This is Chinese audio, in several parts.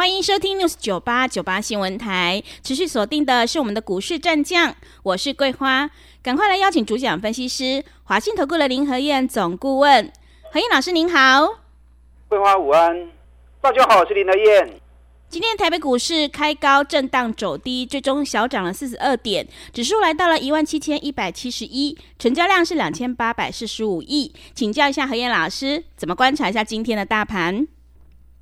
欢迎收听 News 九八九八新闻台，持续锁定的是我们的股市战将，我是桂花，赶快来邀请主讲分析师华信投顾的林和燕总顾问，何燕老师您好，桂花午安，大家好，我是林和燕。今天台北股市开高震荡走低，最终小涨了四十二点，指数来到了一万七千一百七十一，成交量是两千八百四十五亿，请教一下何燕老师，怎么观察一下今天的大盘？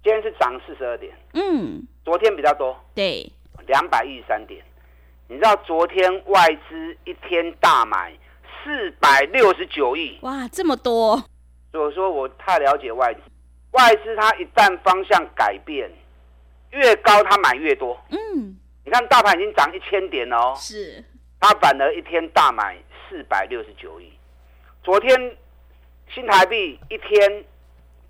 今天是涨四十二点，嗯，昨天比较多，对，两百一十三点。你知道昨天外资一天大买四百六十九亿，哇，这么多！所以说我太了解外资，外资它一旦方向改变，越高它买越多。嗯，你看大盘已经涨一千点了哦，是，它反而一天大买四百六十九亿。昨天新台币一天。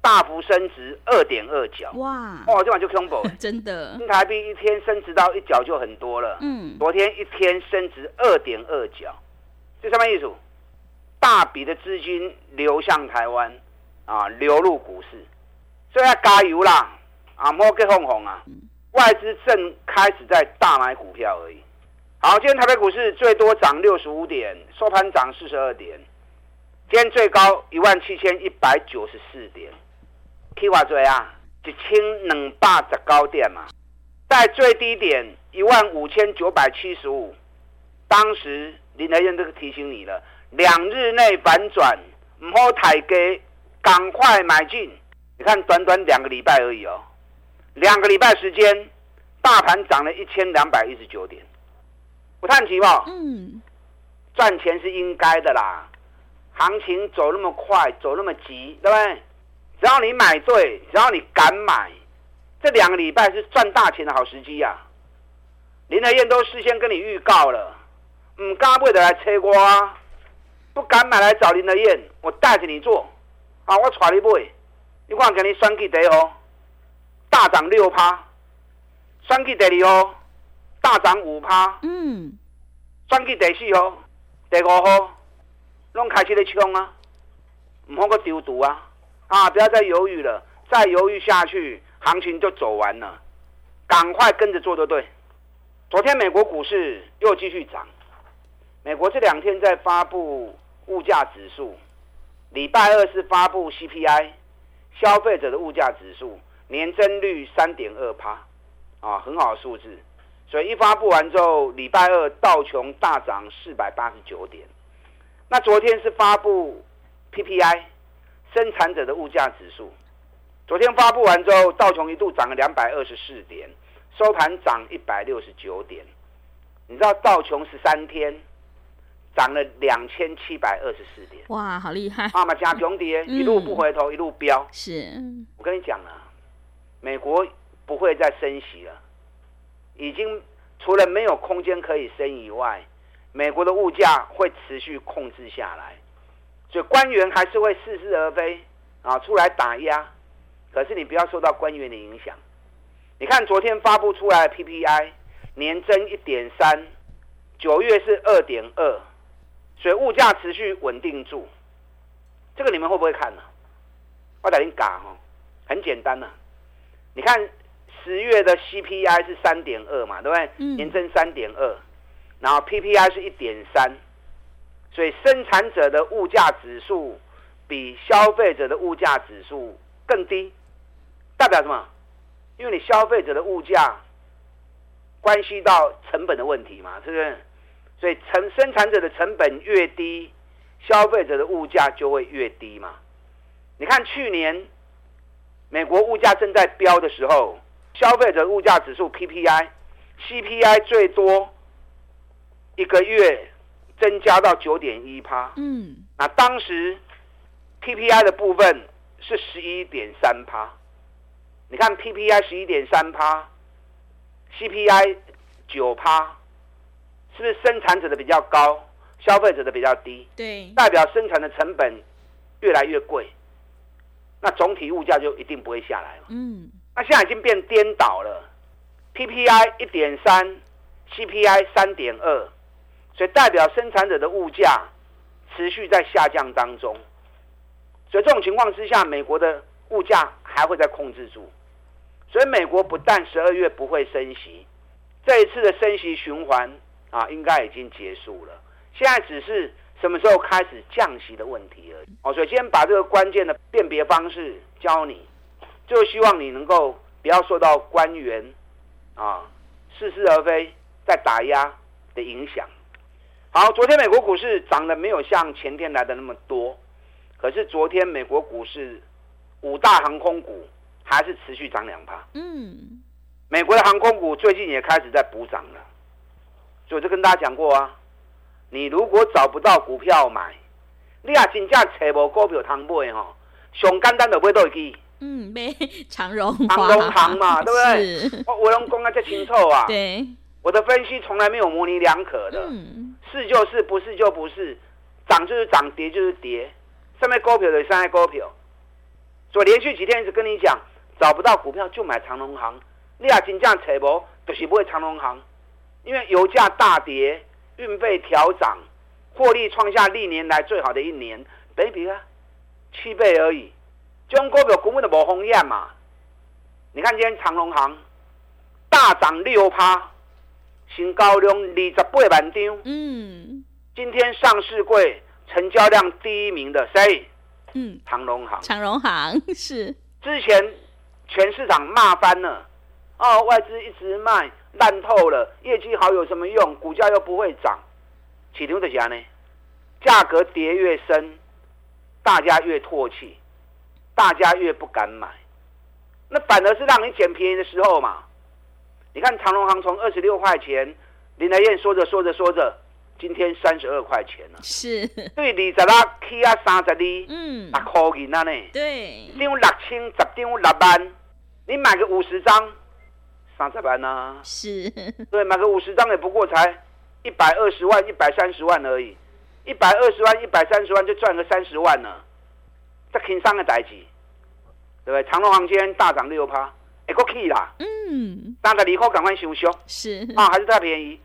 大幅升值二点二角，哇！哦，这晚就 combo，真的。新台币一天升值到一角就很多了。嗯，昨天一天升值二点二角，这什么意思？大笔的资金流向台湾啊，流入股市，所以要加油啦！啊，莫给哄哄啊！外资正开始在大买股票而已。好，今天台北股市最多涨六十五点，收盘涨四十二点，今天最高一万七千一百九十四点。去偌济啊，一千两百十高点嘛，在最低点一万五千九百七十五，当时林和彦都提醒你了，两日内反转，唔好抬价，赶快买进。你看，短短两个礼拜而已哦，两个礼拜时间，大盘涨了一千两百一十九点，不叹气吧？嗯，赚钱是应该的啦，行情走那么快，走那么急，对不对？只要你买对，只要你敢买，这两个礼拜是赚大钱的好时机呀、啊！林德燕都事先跟你预告了，唔敢买的来催我啊，不敢买来找林德燕，我带着你做，啊，我带你买，你看给你选举第一号，大涨六趴，选举第二号，大涨五趴，嗯，选举第四号、第五号，拢开始在冲啊，唔好个丢赌啊！啊！不要再犹豫了，再犹豫下去，行情就走完了。赶快跟着做就对。昨天美国股市又继续涨。美国这两天在发布物价指数，礼拜二是发布 CPI，消费者的物价指数年增率三点二趴，啊，很好的数字。所以一发布完之后，礼拜二道琼大涨四百八十九点。那昨天是发布 PPI。生产者的物价指数，昨天发布完之后，道琼一度涨了两百二十四点，收盘涨一百六十九点。你知道道琼十三天涨了两千七百二十四点，哇，好厉害！啊嘛，加穷跌，一路不回头，嗯、一路飙。是，我跟你讲啊，美国不会再升息了，已经除了没有空间可以升以外，美国的物价会持续控制下来。所以官员还是会似是而非啊，出来打压。可是你不要受到官员的影响。你看昨天发布出来的 PPI 年增一点三，九月是二点二，所以物价持续稳定住。这个你们会不会看呢？我带你嘎哈，很简单呐。你看十月的 CPI 是三点二嘛，对不对？年增三点二，然后 PPI 是一点三。所以生产者的物价指数比消费者的物价指数更低，代表什么？因为你消费者的物价关系到成本的问题嘛，是不是？所以成生产者的成本越低，消费者的物价就会越低嘛。你看去年美国物价正在飙的时候，消费者物价指数 PPI、CPI 最多一个月。增加到九点一趴，嗯，那当时 PPI 的部分是十一点三趴，你看 PPI 十一点三趴，CPI 九趴，是不是生产者的比较高，消费者的比较低，对，代表生产的成本越来越贵，那总体物价就一定不会下来了。嗯，那现在已经变颠倒了，PPI 一点三，CPI 三点二，所以代表生产者的物价持续在下降当中。所以这种情况之下，美国的物价还会再控制住。所以美国不但十二月不会升息，这一次的升息循环啊，应该已经结束了。现在只是什么时候开始降息的问题而已。哦，所以今天把这个关键的辨别方式教你，就希望你能够不要受到官员啊似是而非在打压的影响。好，昨天美国股市涨得没有像前天来的那么多，可是昨天美国股市五大航空股还是持续涨两趴。嗯，美国的航空股最近也开始在补涨了，所以我就跟大家讲过啊。你如果找不到股票买，你也真正找无股票通买吼，上简单就买倒去。嗯，买长荣、长荣航嘛，对不对？我我拢讲得这清楚啊。对，我的分析从来没有模棱两可的。嗯，是就是，不是就不是，涨就是涨，跌就是跌。上面高票的上面高票，所以连续几天一直跟你讲，找不到股票就买长隆行。你也真正找无，就是不会长隆行，因为油价大跌。运费调涨，获利创下历年来最好的一年，比比啊，七倍而已。中国股票根本就无风险嘛。你看今天长隆行大涨六趴，成交量二十八万张。嗯，今天上市柜成交量第一名的谁？嗯，长荣行。长荣行 是之前全市场骂翻了，哦，外资一直卖。烂透了，业绩好有什么用？股价又不会涨，起牛的家呢？价格跌越深，大家越唾弃，大家越不敢买。那反而是让你捡便宜的时候嘛。你看长隆行从二十六块钱，林来燕说着说着说着，今天三十二块钱了。是。对，二十六起啊，三十二，嗯，六块银啊呢？对。张六千，十张六万，你买个五十张。三十万呢？是，对，买个五十张也不过才一百二十万、一百三十万而已，一百二十万、一百三十万就赚个三十万了，这轻松的代志，对不对？长隆航今天大涨六趴，哎，够气啦！嗯，三十二块赶快修修，是啊，还是太便宜。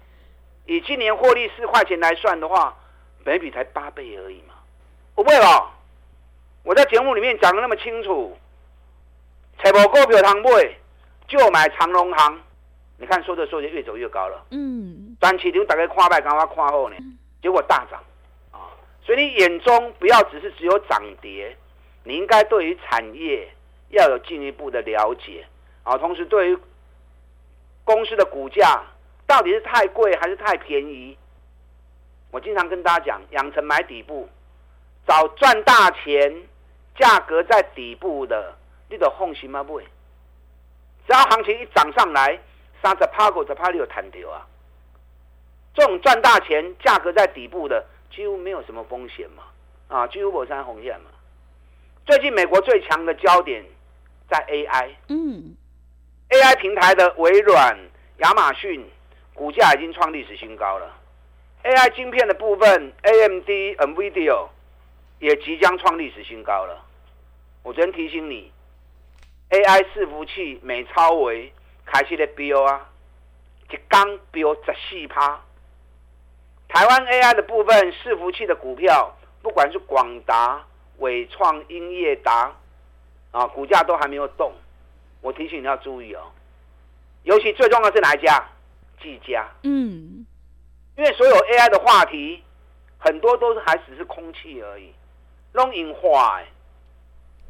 以今年获利四块钱来算的话，本比才八倍而已嘛。不会吧？我在节目里面讲的那么清楚，财报股票通买。就买长隆行，你看说着说着越走越高了。嗯，短期就大概看卖，刚刚看后呢，结果大涨啊！所以你眼中不要只是只有涨跌，你应该对于产业要有进一步的了解啊。同时，对于公司的股价到底是太贵还是太便宜，我经常跟大家讲，养成买底部，找赚大钱、价格在底部的，你都放心吗？不会。只要行情一涨上来，三十趴、五十趴，你有弹掉啊！这种赚大钱、价格在底部的，几乎没有什么风险嘛，啊，几乎没有什么风险嘛。最近美国最强的焦点在 AI，嗯，AI 平台的微软、亚马逊股价已经创历史新高了。AI 晶片的部分，AMD、NVIDIA 也即将创历史新高了。我昨天提醒你。AI 伺服器美超微开始的飙啊，一刚飙十四趴。台湾 AI 的部分伺服器的股票，不管是广达、伟创、英业达啊，股价都还没有动。我提醒你要注意哦，尤其最重要的是哪一家？技嘉。嗯，因为所有 AI 的话题，很多都是还只是空气而已，弄硬化，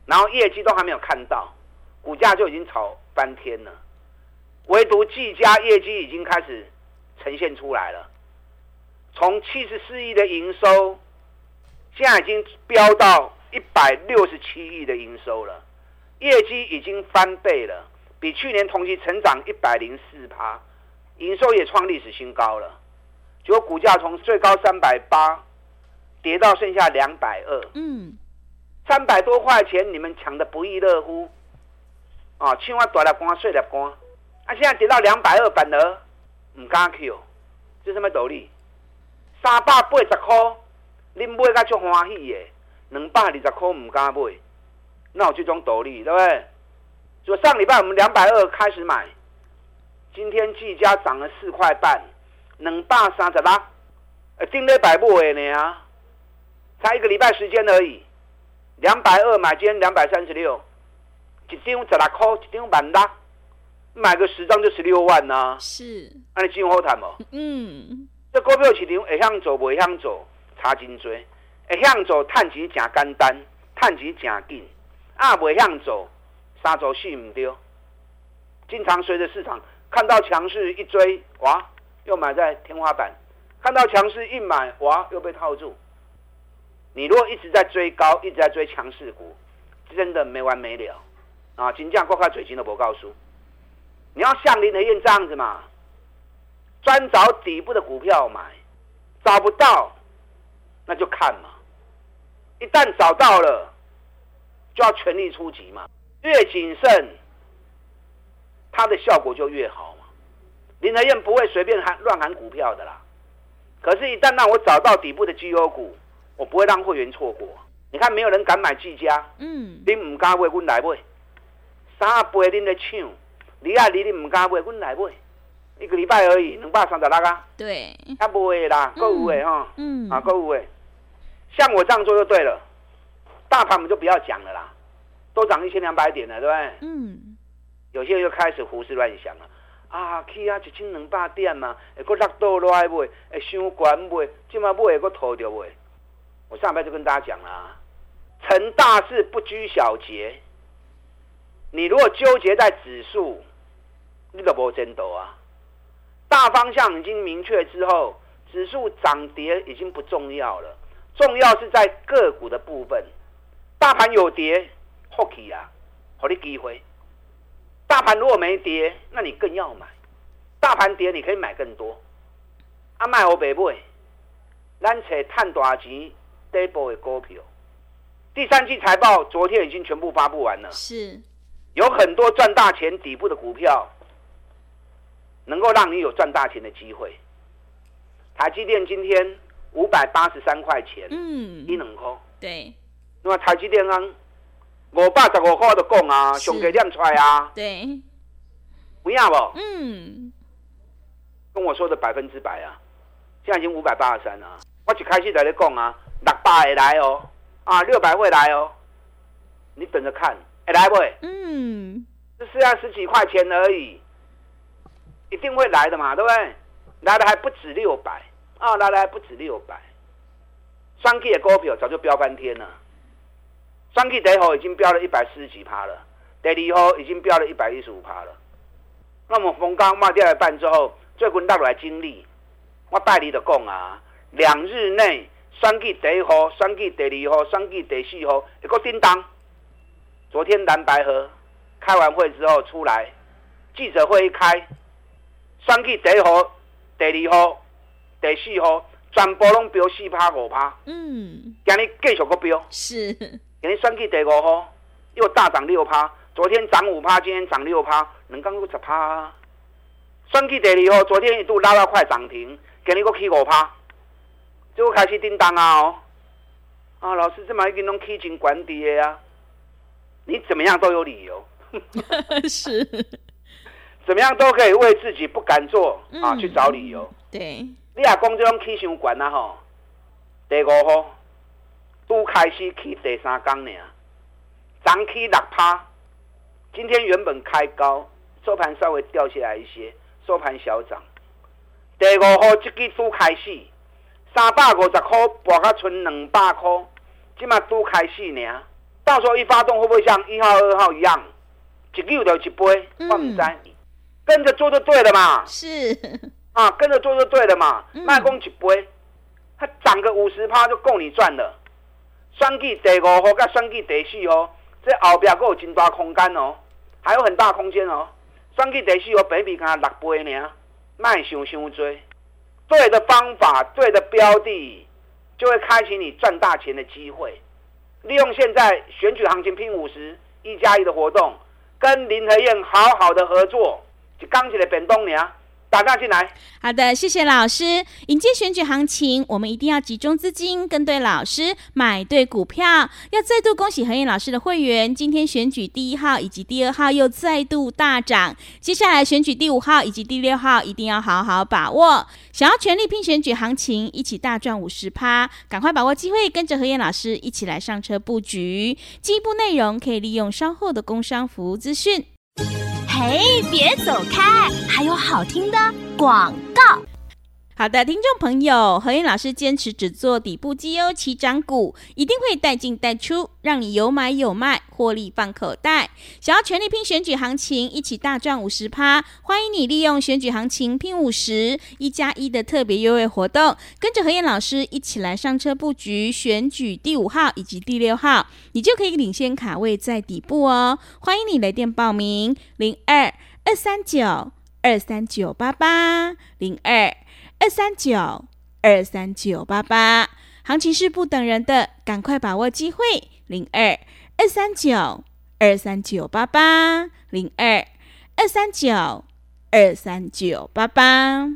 然后业绩都还没有看到。股价就已经炒翻天了，唯独技嘉业绩已经开始呈现出来了，从七十四亿的营收，现在已经飙到一百六十七亿的营收了，业绩已经翻倍了，比去年同期成长一百零四趴，营收也创历史新高了，结果股价从最高三百八跌到剩下两百二，嗯，三百多块钱你们抢得不亦乐乎。啊，青蛙大粒光，碎粒光，啊，现在跌到两百二，反而唔敢 Q，这什么道理？三百八十块，恁买甲足欢喜的，两百二十块唔敢买，那有这种道理，对不对？就上礼拜我们两百二开始买，今天技嘉涨了四块半，两百三十八，呃，顶礼拜买的呢啊，才一个礼拜时间而已，两百二买，今天两百三十六，一张十六块，一张万六，买个十张就十六万呐、啊。是，那你进后谈哦。嗯，这股票市场会向走，不会向走，差真多。会向走，赚钱真简单，赚钱真紧，啊，不向走。杀走戏唔丢，经常随着市场看到强势一追，哇，又买在天花板；看到强势一买，哇，又被套住。你如果一直在追高，一直在追强势股，真的没完没了啊！金价挂开嘴型的，我告诉你，要像林和彦这样子嘛，专找底部的股票买，找不到那就看嘛，一旦找到了，就要全力出击嘛。越谨慎，它的效果就越好嘛。林德燕不会随便喊乱喊股票的啦。可是，一旦让我找到底部的绩优股，我不会让会员错过。你看，没有人敢买技嘉，嗯，你唔敢买，我来买。三倍恁的抢，你啊，你你唔敢买，我来买。一个礼拜而已，两百三十六啊。对，啊，不会啦，够有的哈，嗯，啊，够有的。像我这样做就对了，大盘我们就不要讲了啦。都涨一千两百点了，对不对？嗯。有些人又开始胡思乱想了，啊，去啊，一千两百点嘛，会搁落倒落来买，会伤悬买，今嘛买会搁套着买。我上边就跟大家讲了，成大事不拘小节。你如果纠结在指数，你都无前途啊。大方向已经明确之后，指数涨跌已经不重要了，重要是在个股的部分。大盘有跌。好奇啊，好的机会。大盘如果没跌，那你更要买。大盘跌，你可以买更多。啊，卖我北买，咱找赚大钱底部的股票。第三季财报昨天已经全部发布完了，是，有很多赚大钱底部的股票，能够让你有赚大钱的机会。台积电今天五百八十三块钱，嗯，一冷空，对。那么台积电呢？五百十五块就讲啊，上个念出来啊，对，不要不？嗯，跟我说的百分之百啊，现在已经五百八十三了。我一开始在你讲啊，六百会来哦，啊，六百会来哦，你等着看，会来不会？嗯，这是要十几块钱而已，一定会来的嘛，对不对？来的还不止六百啊，来的还不止六百，双 K 的股票早就飙翻天了。三 K 第一号已经飙了一百四十几趴了，第二号已经飙了一百一十五趴了。那么逢高卖掉一半之后，最近大来经历，我带你的讲啊，两日内三 K 第一号、三 K 第二号、三 K 第四号一个叮当。昨天蓝白河开完会之后出来，记者会一开，三 K 第一号、第二号、第四号全部拢飙四趴五趴。嗯，今日继续个飙。是。今天双 K 第五号又大涨六趴，昨天涨五趴，今天涨六趴，能刚又十趴。算计第二号昨天一度拉到快涨停，给你个起五趴，就开始叮当啊哦！啊，老师这么一个弄起金管跌啊，你怎么样都有理由，是，怎么样都可以为自己不敢做啊去找理由。对，你阿公这种起伤管啊吼，第五号。都开始起第三天呢，涨起六趴。今天原本开高，收盘稍微掉下来一些，收盘小涨。第五号这支都开始，三百五十块，博到剩两百块，今嘛都开始呢。到时候一发动，会不会像一号、二号一样，一溜就一杯？我唔知，跟着做就对了嘛。是啊，跟着做就对了嘛。卖空一杯，它涨个五十趴就够你赚了。双 G 第五号跟双 G 第四号，这后边还有真大空间哦，还有很大空间哦。双 G 第四号比比刚六倍呢，卖想想追，对的方法，对的标的，就会开启你赚大钱的机会。利用现在选举行情拼五十一加一的活动，跟林和燕好好的合作，就刚起来变动呢，打电进来。好的，谢谢老师。迎接选举行情，我们一定要集中资金，跟对老师，买对股票。要再度恭喜何燕老师的会员，今天选举第一号以及第二号又再度大涨。接下来选举第五号以及第六号，一定要好好把握。想要全力拼选举行情，一起大赚五十趴，赶快把握机会，跟着何燕老师一起来上车布局。进一步内容可以利用稍后的工商服务资讯。哎，别走开，还有好听的广告。好的，听众朋友，何燕老师坚持只做底部绩优起涨股，一定会带进带出，让你有买有卖，获利放口袋。想要全力拼选举行情，一起大赚五十趴，欢迎你利用选举行情拼五十一加一的特别优惠活动，跟着何燕老师一起来上车布局选举第五号以及第六号，你就可以领先卡位在底部哦。欢迎你来电报名：零二二三九二三九八八零二。二三九二三九八八，行情是不等人的，赶快把握机会。零二二三九二三九八八，零二二三九二三九八八。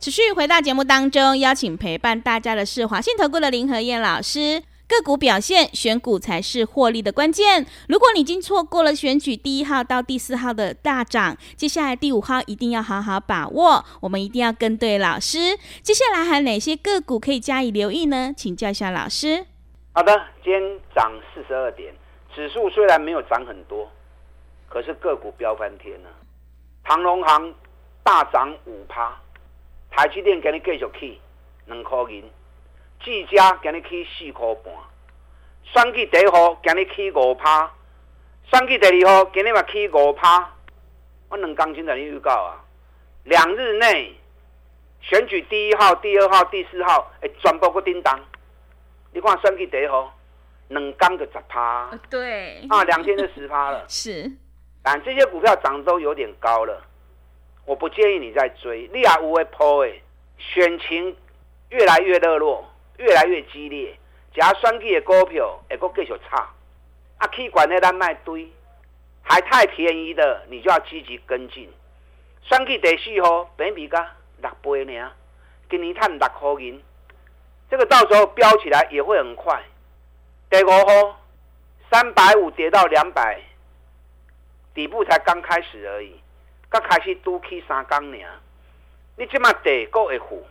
持续回到节目当中，邀请陪伴大家的是华信投顾的林和燕老师。个股表现，选股才是获利的关键。如果你已经错过了选举第一号到第四号的大涨，接下来第五号一定要好好把握。我们一定要跟对老师。接下来还有哪些个股可以加以留意呢？请教一下老师。好的，今天涨四十二点，指数虽然没有涨很多，可是个股飙翻天了。长荣航大涨五趴，台积电给你继续起两块银。技嘉今日起四块半，选举第一号今日起五趴，选举第二号今日嘛起五趴。我两公斤在你预告啊，两日内选举第一号、第二号、第四号，哎，全部个叮当。你看选举第一号，两公就十趴。对。啊，两天就十趴了。是。但这些股票涨都有点高了，我不建议你再追。你也有会抛诶，选情越来越热络。越来越激烈，只要选举的股票会搁继续差，啊，去管那单卖堆，还太便宜的，你就要积极跟进。选举第四号，本比价六倍呢，今年赚六块银，这个到时候飙起来也会很快。第五号，三百五跌到两百，底部才刚开始而已，刚开始都起三缸呢，你这么跌够会虎。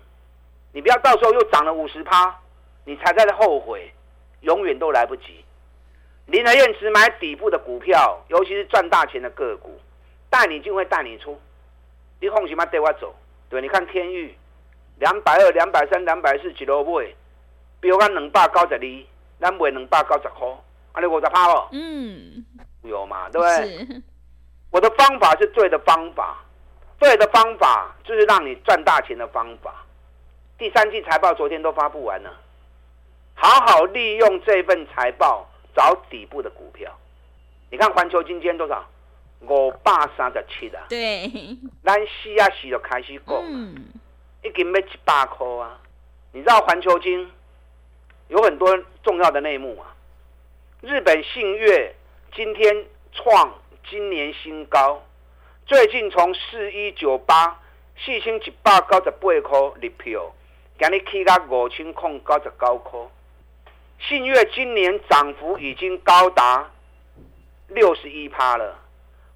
你不要到时候又涨了五十趴，你才在这后悔，永远都来不及。林和燕只买底部的股票，尤其是赚大钱的个股，带你进会带你出。你放心嘛，带我走。对，你看天域，两百二、两百三、两百四，几多位？比如讲两百九十二，咱卖两百九十块，啊，你五十趴哦。嗯，有嘛？对不对？我的方法是对的方法，对的方法就是让你赚大钱的方法。第三季财报昨天都发布完了，好好利用这份财报找底部的股票。你看环球晶今天多少？五百三十七啊。对。咱四啊四就开始讲，嗯，已经要一百块啊。你知道环球金有很多重要的内幕啊。日本信越今天创今年新高，最近从四一九八四千一百九十八块入票。今日起到五千空九十九块，信越今年涨幅已经高达六十一趴了。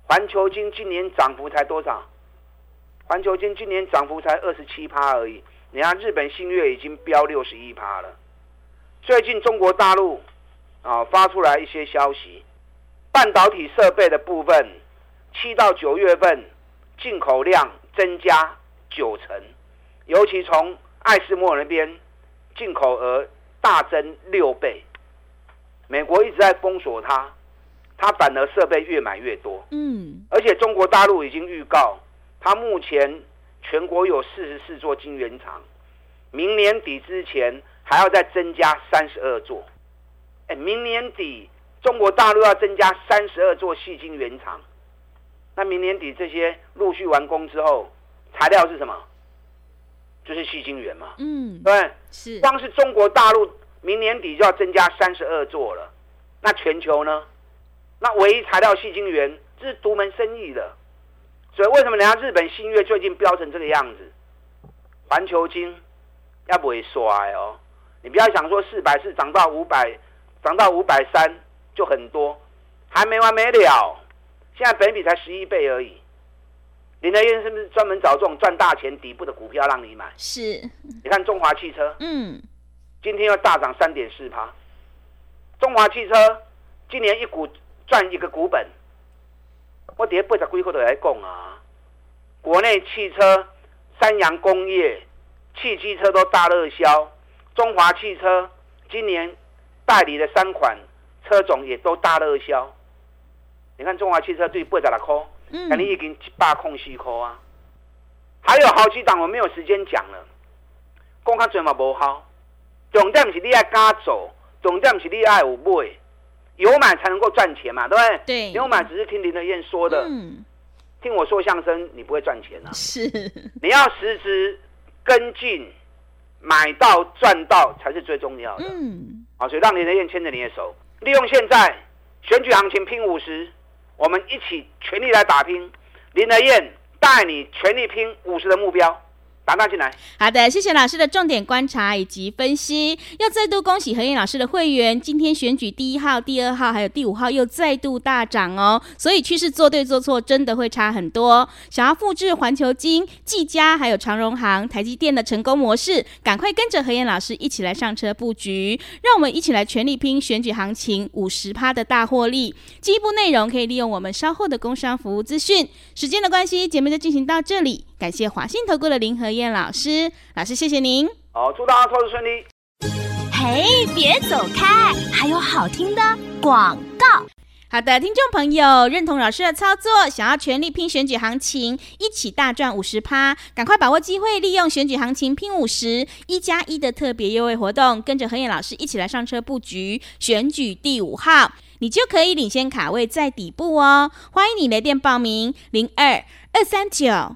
环球金今年涨幅才多少？环球金今年涨幅才二十七趴而已。你看日本信越已经飙六十一趴了。最近中国大陆啊发出来一些消息，半导体设备的部分，七到九月份进口量增加九成，尤其从艾斯摩尔那边进口额大增六倍，美国一直在封锁它，它反而设备越买越多。嗯，而且中国大陆已经预告，它目前全国有四十四座晶圆厂，明年底之前还要再增加三十二座。哎，明年底中国大陆要增加三十二座细晶圆厂，那明年底这些陆续完工之后，材料是什么？就是矽晶圆嘛，嗯，对，是，光是中国大陆明年底就要增加三十二座了，那全球呢？那唯一材料矽晶圆这是独门生意的，所以为什么人家日本新月最近飙成这个样子？环球晶要不会衰哦？你不要想说四百四涨到五百，涨到五百三就很多，还没完没了。现在本比才十一倍而已。林德燕是不是专门找这种赚大钱底部的股票让你买？是。你看中华汽车，嗯，今天要大涨三点四趴。中华汽车今年一股赚一个股本。我底下八十几块都来供啊。国内汽车、三洋工业、汽机车都大热销。中华汽车今年代理的三款车种也都大热销。你看中华汽车对八十六块。那、嗯、你已经一百空四块啊，还有好几档我没有时间讲了，讲较多嘛无好，重点是你爱敢走，重点是你爱有买，有买才能够赚钱嘛，对不对？对，有买只是听林德燕说的，嗯、听我说相声你不会赚钱啊，是，你要实时跟进，买到赚到才是最重要的，嗯，好，所以让林德燕牵着你的手，利用现在选举行情拼五十。我们一起全力来打拼，林德燕带你全力拼五十的目标。打打进来，好的，谢谢老师的重点观察以及分析。要再度恭喜何燕老师的会员，今天选举第一号、第二号还有第五号又再度大涨哦。所以趋势做对做错真的会差很多。想要复制环球金、技嘉还有长荣行、台积电的成功模式，赶快跟着何燕老师一起来上车布局。让我们一起来全力拼选举行情五十趴的大获利。进一步内容可以利用我们稍后的工商服务资讯。时间的关系，节目就进行到这里。感谢华信投顾的林和燕老师，老师谢谢您。好，祝大家投资顺利。嘿，别走开，还有好听的广告。好的，听众朋友，认同老师的操作，想要全力拼选举行情，一起大赚五十趴，赶快把握机会，利用选举行情拼五十一加一的特别优惠活动，跟着何燕老师一起来上车布局选举第五号，你就可以领先卡位在底部哦。欢迎你来电报名零二二三九。